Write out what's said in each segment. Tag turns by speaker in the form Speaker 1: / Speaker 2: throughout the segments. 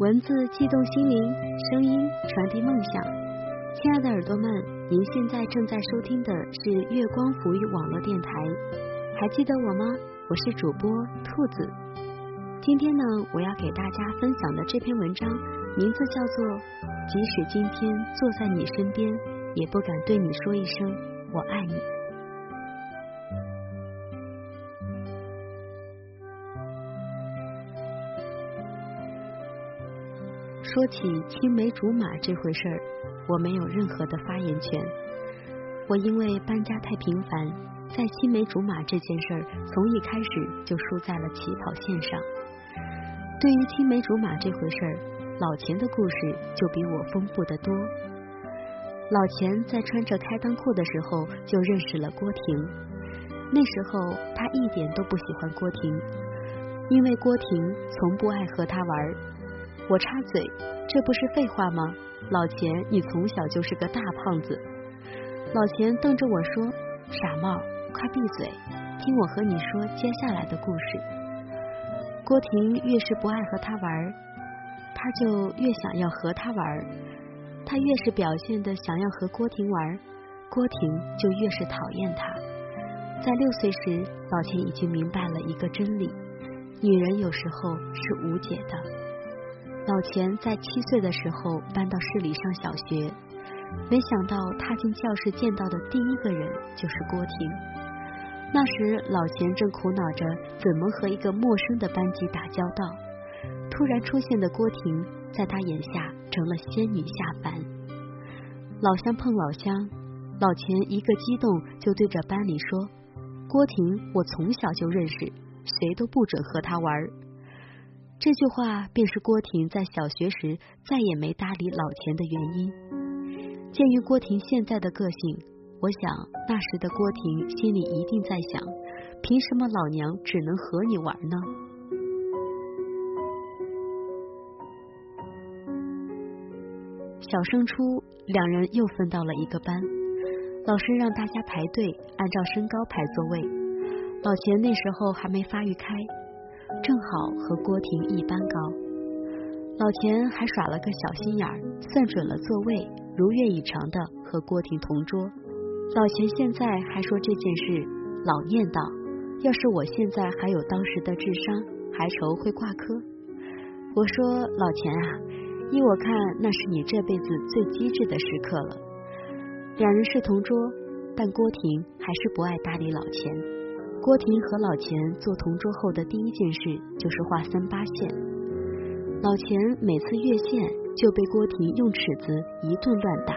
Speaker 1: 文字悸动心灵，声音传递梦想。亲爱的耳朵们，您现在正在收听的是月光浮语网络电台。还记得我吗？我是主播兔子。今天呢，我要给大家分享的这篇文章，名字叫做《即使今天坐在你身边，也不敢对你说一声我爱你》。说起青梅竹马这回事儿，我没有任何的发言权。我因为搬家太频繁，在青梅竹马这件事儿从一开始就输在了起跑线上。对于青梅竹马这回事儿，老钱的故事就比我丰富的多。老钱在穿着开裆裤的时候就认识了郭婷，那时候他一点都不喜欢郭婷，因为郭婷从不爱和他玩。我插嘴，这不是废话吗？老钱，你从小就是个大胖子。老钱瞪着我说：“傻帽，快闭嘴，听我和你说接下来的故事。”郭婷越是不爱和他玩，他就越想要和他玩。他越是表现的想要和郭婷玩，郭婷就越是讨厌他。在六岁时，老钱已经明白了一个真理：女人有时候是无解的。老钱在七岁的时候搬到市里上小学，没想到踏进教室见到的第一个人就是郭婷。那时老钱正苦恼着怎么和一个陌生的班级打交道，突然出现的郭婷在他眼下成了仙女下凡。老乡碰老乡，老钱一个激动就对着班里说：“郭婷，我从小就认识，谁都不准和他玩。”这句话便是郭婷在小学时再也没搭理老钱的原因。鉴于郭婷现在的个性，我想那时的郭婷心里一定在想：凭什么老娘只能和你玩呢？小升初，两人又分到了一个班，老师让大家排队，按照身高排座位。老钱那时候还没发育开。正好和郭婷一般高，老钱还耍了个小心眼儿，算准了座位，如愿以偿的和郭婷同桌。老钱现在还说这件事，老念叨：要是我现在还有当时的智商，还愁会挂科。我说老钱啊，依我看，那是你这辈子最机智的时刻了。两人是同桌，但郭婷还是不爱搭理老钱。郭婷和老钱做同桌后的第一件事就是画三八线。老钱每次越线就被郭婷用尺子一顿乱打。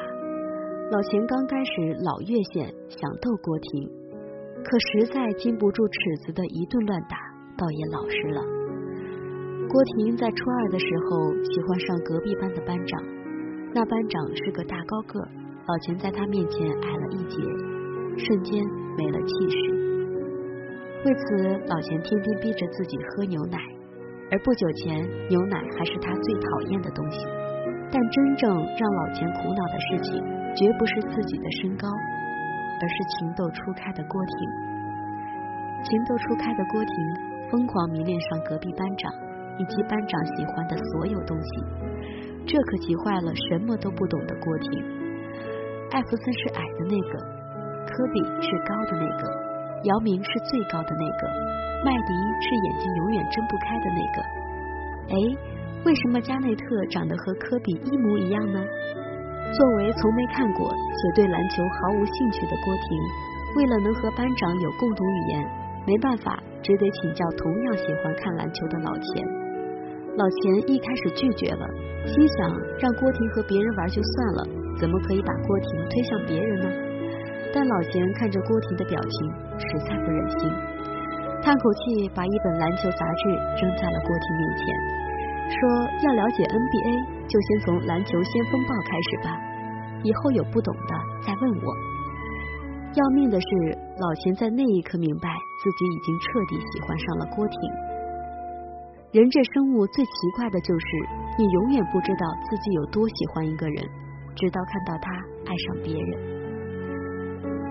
Speaker 1: 老钱刚开始老越线想逗郭婷，可实在经不住尺子的一顿乱打，倒也老实了。郭婷在初二的时候喜欢上隔壁班的班长，那班长是个大高个，老钱在他面前矮了一截，瞬间没了气势。为此，老钱天天逼着自己喝牛奶，而不久前，牛奶还是他最讨厌的东西。但真正让老钱苦恼的事情，绝不是自己的身高，而是情窦初开的郭婷。情窦初开的郭婷疯狂迷恋上隔壁班长以及班长喜欢的所有东西，这可急坏了什么都不懂的郭婷。艾弗森是矮的那个，科比是高的那个。姚明是最高的那个，麦迪是眼睛永远睁不开的那个。哎，为什么加内特长得和科比一模一样呢？作为从没看过且对篮球毫无兴趣的郭婷，为了能和班长有共同语言，没办法，只得请教同样喜欢看篮球的老钱。老钱一开始拒绝了，心想让郭婷和别人玩就算了，怎么可以把郭婷推向别人呢？但老钱看着郭婷的表情，实在不忍心，叹口气，把一本篮球杂志扔在了郭婷面前，说：“要了解 NBA，就先从篮球先锋报开始吧，以后有不懂的再问我。”要命的是，老钱在那一刻明白自己已经彻底喜欢上了郭婷。人这生物最奇怪的就是，你永远不知道自己有多喜欢一个人，直到看到他爱上别人。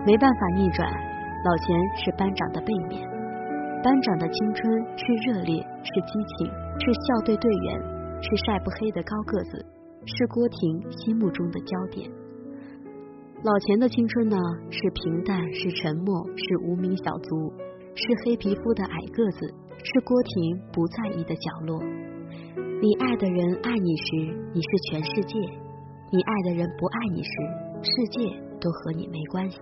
Speaker 1: 没办法逆转，老钱是班长的背面。班长的青春是热烈，是激情，是校队队员。是晒不黑的高个子，是郭婷心目中的焦点。老钱的青春呢，是平淡，是沉默，是无名小卒，是黑皮肤的矮个子，是郭婷不在意的角落。你爱的人爱你时，你是全世界；你爱的人不爱你时，世界都和你没关系。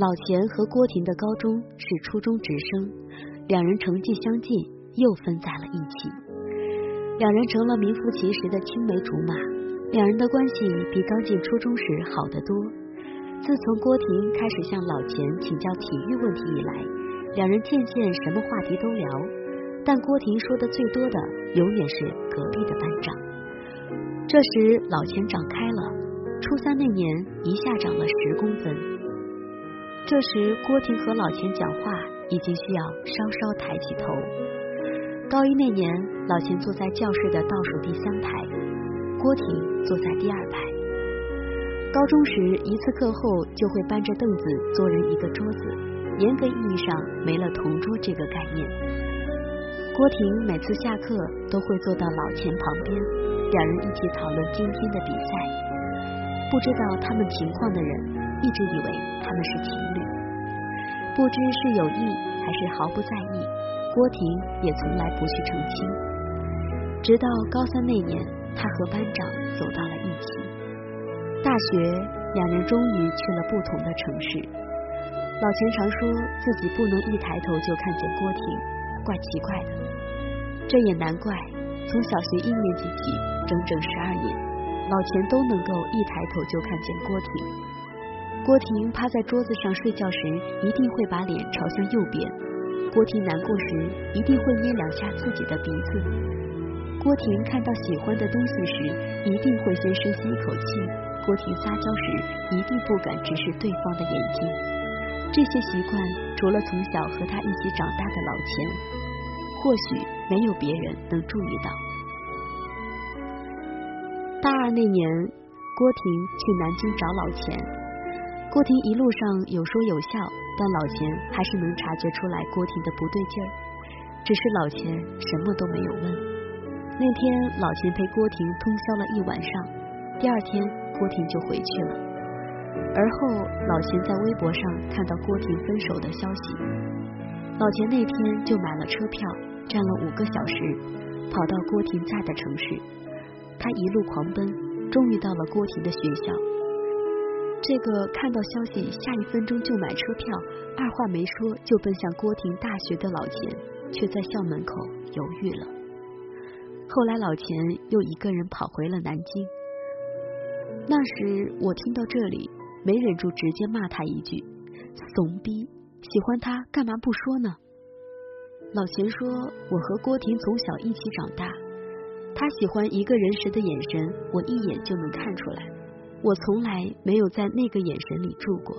Speaker 1: 老钱和郭婷的高中是初中直升，两人成绩相近，又分在了一起。两人成了名副其实的青梅竹马，两人的关系比刚进初中时好得多。自从郭婷开始向老钱请教体育问题以来，两人渐渐什么话题都聊。但郭婷说的最多的，永远是隔壁的班长。这时老钱长开了，初三那年一下长了十公分。这时郭婷和老钱讲话，已经需要稍稍抬起头。高一那年，老钱坐在教室的倒数第三排，郭婷坐在第二排。高中时，一次课后就会搬着凳子，坐人一个桌子，严格意义上没了同桌这个概念。郭婷每次下课都会坐到老钱旁边，两人一起讨论今天的比赛。不知道他们情况的人一直以为他们是情侣，不知是有意还是毫不在意。郭婷也从来不去澄清。直到高三那年，他和班长走到了一起。大学，两人终于去了不同的城市。老钱常说自己不能一抬头就看见郭婷。怪奇怪的，这也难怪。从小学一年级起，整整十二年，老钱都能够一抬头就看见郭婷。郭婷趴在桌子上睡觉时，一定会把脸朝向右边；郭婷难过时，一定会捏两下自己的鼻子；郭婷看到喜欢的东西时，一定会先深吸一口气；郭婷撒娇时，一定不敢直视对方的眼睛。这些习惯，除了从小和他一起长大的老钱。或许没有别人能注意到。大二那年，郭婷去南京找老钱。郭婷一路上有说有笑，但老钱还是能察觉出来郭婷的不对劲儿。只是老钱什么都没有问。那天，老钱陪郭婷通宵了一晚上。第二天，郭婷就回去了。而后，老钱在微博上看到郭婷分手的消息，老钱那天就买了车票。站了五个小时，跑到郭婷在的城市。他一路狂奔，终于到了郭婷的学校。这个看到消息下一分钟就买车票，二话没说就奔向郭婷大学的老钱，却在校门口犹豫了。后来老钱又一个人跑回了南京。那时我听到这里，没忍住直接骂他一句：“怂逼！喜欢他干嘛不说呢？”老钱说：“我和郭婷从小一起长大，他喜欢一个人时的眼神，我一眼就能看出来。我从来没有在那个眼神里住过。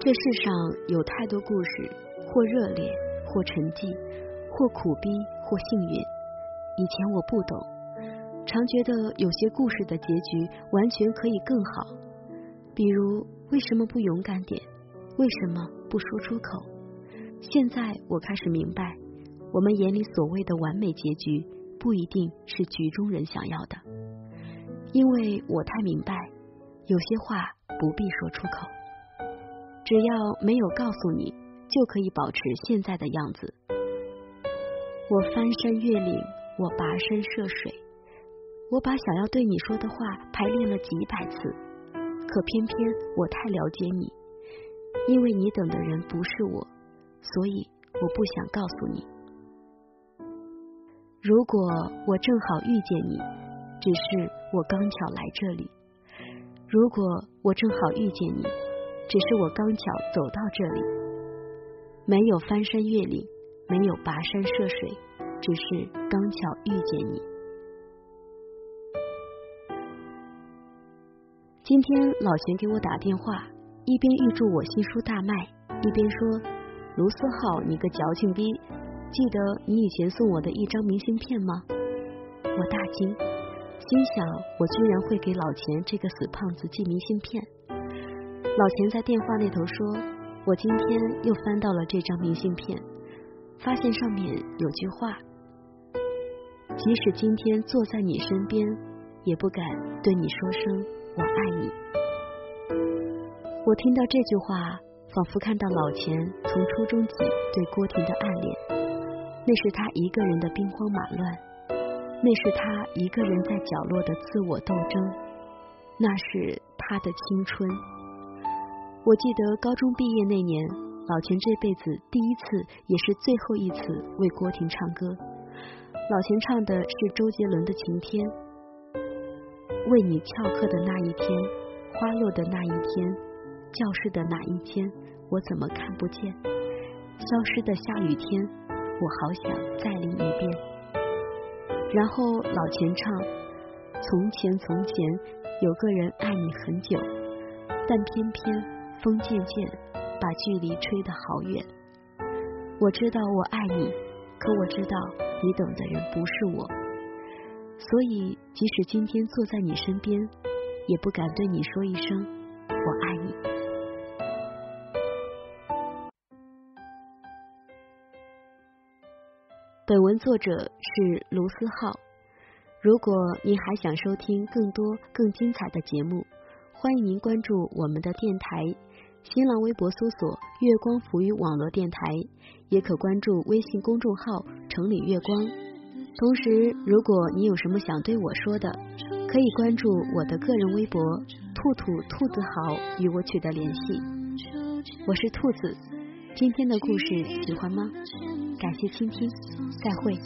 Speaker 1: 这世上有太多故事，或热烈，或沉寂，或苦逼，或幸运。以前我不懂，常觉得有些故事的结局完全可以更好。比如，为什么不勇敢点？为什么不说出口？”现在我开始明白，我们眼里所谓的完美结局，不一定是局中人想要的。因为我太明白，有些话不必说出口，只要没有告诉你，就可以保持现在的样子。我翻山越岭，我跋山涉水，我把想要对你说的话排练了几百次，可偏偏我太了解你，因为你等的人不是我。所以我不想告诉你。如果我正好遇见你，只是我刚巧来这里；如果我正好遇见你，只是我刚巧走到这里。没有翻山越岭，没有跋山涉水，只是刚巧遇见你。今天老钱给我打电话，一边预祝我新书大卖，一边说。卢思浩，你个矫情逼！记得你以前送我的一张明信片吗？我大惊，心想我居然会给老钱这个死胖子寄明信片。老钱在电话那头说：“我今天又翻到了这张明信片，发现上面有句话：即使今天坐在你身边，也不敢对你说声我爱你。我听到这句话，仿佛看到老钱从初中起对郭婷的暗恋。那是他一个人的兵荒马乱，那是他一个人在角落的自我斗争，那是他的青春。我记得高中毕业那年，老钱这辈子第一次也是最后一次为郭婷唱歌。老钱唱的是周杰伦的《晴天》，为你翘课的那一天，花落的那一天，教室的那一天，我怎么看不见？消失的下雨天，我好想再淋一遍。然后老钱唱：从前从前有个人爱你很久，但偏偏。风渐渐把距离吹得好远，我知道我爱你，可我知道你等的人不是我，所以即使今天坐在你身边，也不敢对你说一声我爱你。本文作者是卢思浩。如果您还想收听更多更精彩的节目，欢迎您关注我们的电台。新浪微博搜索“月光浮语网络电台”，也可关注微信公众号“城里月光”。同时，如果你有什么想对我说的，可以关注我的个人微博“兔兔兔子好”与我取得联系。我是兔子，今天的故事喜欢吗？感谢倾听，再会。